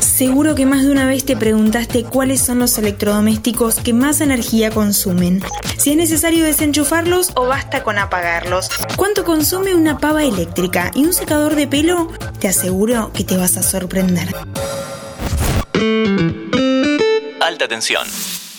Seguro que más de una vez te preguntaste cuáles son los electrodomésticos que más energía consumen. Si es necesario desenchufarlos o basta con apagarlos. ¿Cuánto consume una pava eléctrica y un secador de pelo? Te aseguro que te vas a sorprender. Alta tensión.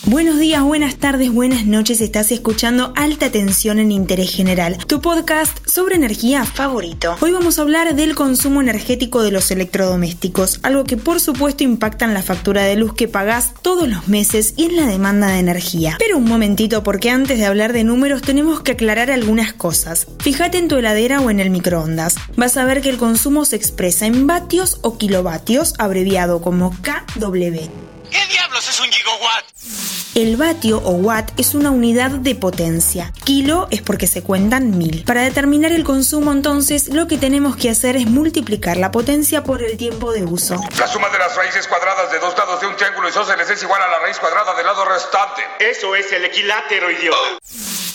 Buenos días, buenas tardes, buenas noches. Estás escuchando Alta Tensión en Interés General, tu podcast sobre energía favorito. Hoy vamos a hablar del consumo energético de los electrodomésticos, algo que por supuesto impacta en la factura de luz que pagás todos los meses y en la demanda de energía. Pero un momentito, porque antes de hablar de números tenemos que aclarar algunas cosas. Fíjate en tu heladera o en el microondas. Vas a ver que el consumo se expresa en vatios o kilovatios, abreviado como KW. ¿Qué diablos es un gigawatt? El vatio o watt es una unidad de potencia. Kilo es porque se cuentan mil. Para determinar el consumo entonces lo que tenemos que hacer es multiplicar la potencia por el tiempo de uso. La suma de las raíces cuadradas de dos lados de un triángulo isósceles es igual a la raíz cuadrada del lado restante. Eso es el equilátero, idiota.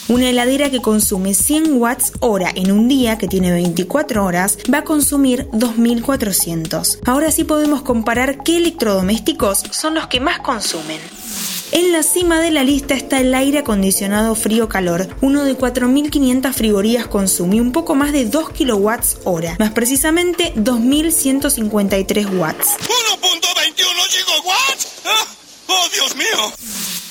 Una heladera que consume 100 watts hora en un día, que tiene 24 horas, va a consumir 2400. Ahora sí podemos comparar qué electrodomésticos son los que más consumen. En la cima de la lista está el aire acondicionado frío-calor. Uno de 4.500 frigorías consume un poco más de 2 kilowatts hora, más precisamente 2.153 watts. ¿1.21 gigawatts? ¡Ah! ¡Oh, Dios mío!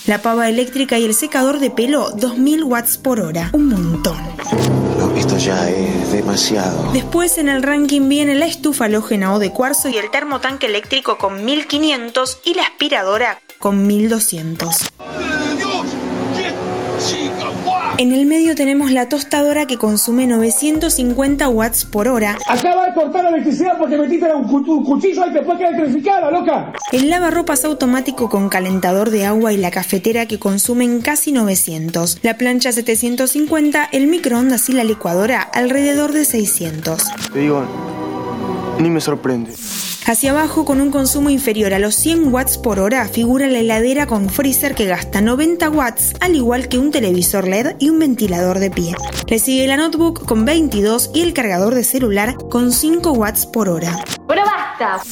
La pava eléctrica y el secador de pelo 2000 watts por hora, un montón. Esto ya es demasiado. Después en el ranking viene la estufa halógena o de cuarzo y el termotanque eléctrico con 1500 y la aspiradora con 1200. ¡Dios! ¿Qué? ¡Gigawatt! En el medio tenemos la tostadora que consume 950 watts por hora, Acaba de cortar la electricidad porque metiste un, cu- un cuchillo y después queda electrificada, loca. el lavarropas automático con calentador de agua y la cafetera que consumen casi 900, la plancha 750, el microondas y la licuadora alrededor de 600. Te digo, ni me sorprende. Hacia abajo, con un consumo inferior a los 100 watts por hora, figura la heladera con freezer que gasta 90 watts, al igual que un televisor LED y un ventilador de pie. Le sigue la notebook con 22 y el cargador de celular con 5 watts por hora. Pero basta.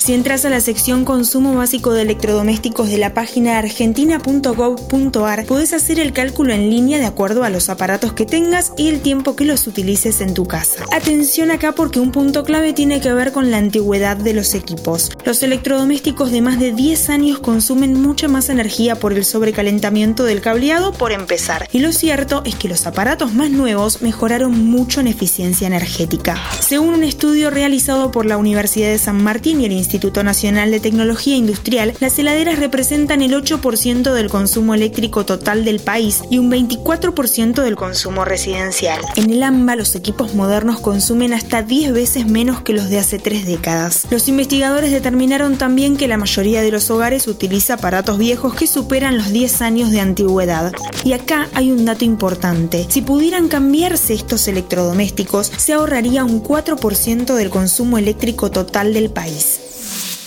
Si entras a la sección Consumo básico de electrodomésticos de la página argentina.gov.ar, puedes hacer el cálculo en línea de acuerdo a los aparatos que tengas y el tiempo que los utilices en tu casa. Atención acá porque un punto clave tiene que ver con la antigüedad de los equipos. Los electrodomésticos de más de 10 años consumen mucha más energía por el sobrecalentamiento del cableado por empezar. Y lo cierto es que los aparatos más nuevos mejoraron mucho en eficiencia energética. Según un estudio realizado por la Universidad de San Martín y el Instituto Nacional de Tecnología Industrial, las heladeras representan el 8% del consumo eléctrico total del país y un 24% del consumo residencial. En el AMBA, los equipos modernos consumen hasta 10 veces menos que los de hace 3 décadas. Los investigadores determinaron también que la mayoría de los hogares utiliza aparatos viejos que superan los 10 años de antigüedad. Y acá hay un dato importante. Si pudieran cambiarse estos electrodomésticos, se ahorraría un 4% del consumo eléctrico total del país.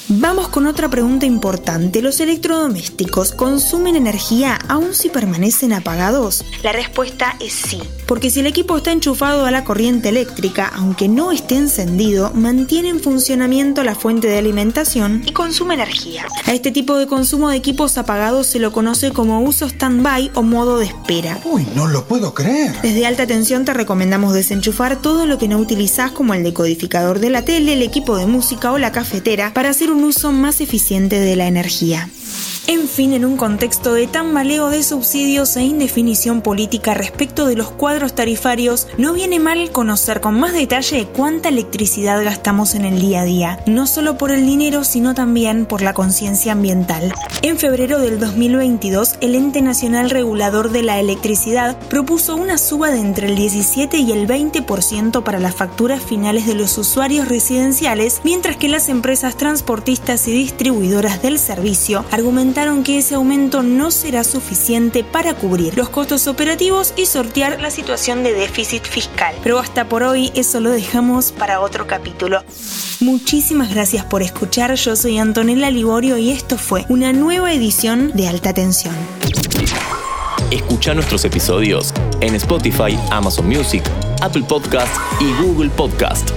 Vamos con otra pregunta importante. ¿Los electrodomésticos consumen energía aún si permanecen apagados? La respuesta es sí. Porque si el equipo está enchufado a la corriente eléctrica, aunque no esté encendido, mantiene en funcionamiento la fuente de alimentación y consume energía. A este tipo de consumo de equipos apagados se lo conoce como uso stand-by o modo de espera. Uy, no lo puedo creer. Desde alta tensión te recomendamos desenchufar todo lo que no utilizás como el decodificador de la tele, el equipo de música o la cafetera para hacer un uso más eficiente de la energía. En fin, en un contexto de tambaleo de subsidios e indefinición política respecto de los cuadros tarifarios, no viene mal conocer con más detalle cuánta electricidad gastamos en el día a día, no solo por el dinero, sino también por la conciencia ambiental. En febrero del 2022, el Ente Nacional Regulador de la Electricidad propuso una suba de entre el 17 y el 20% para las facturas finales de los usuarios residenciales, mientras que las empresas transportistas y distribuidoras del servicio que ese aumento no será suficiente para cubrir los costos operativos y sortear la situación de déficit fiscal. Pero hasta por hoy eso lo dejamos para otro capítulo. Muchísimas gracias por escuchar, yo soy Antonella Liborio y esto fue una nueva edición de Alta Tensión. Escucha nuestros episodios en Spotify, Amazon Music, Apple Podcast y Google Podcast.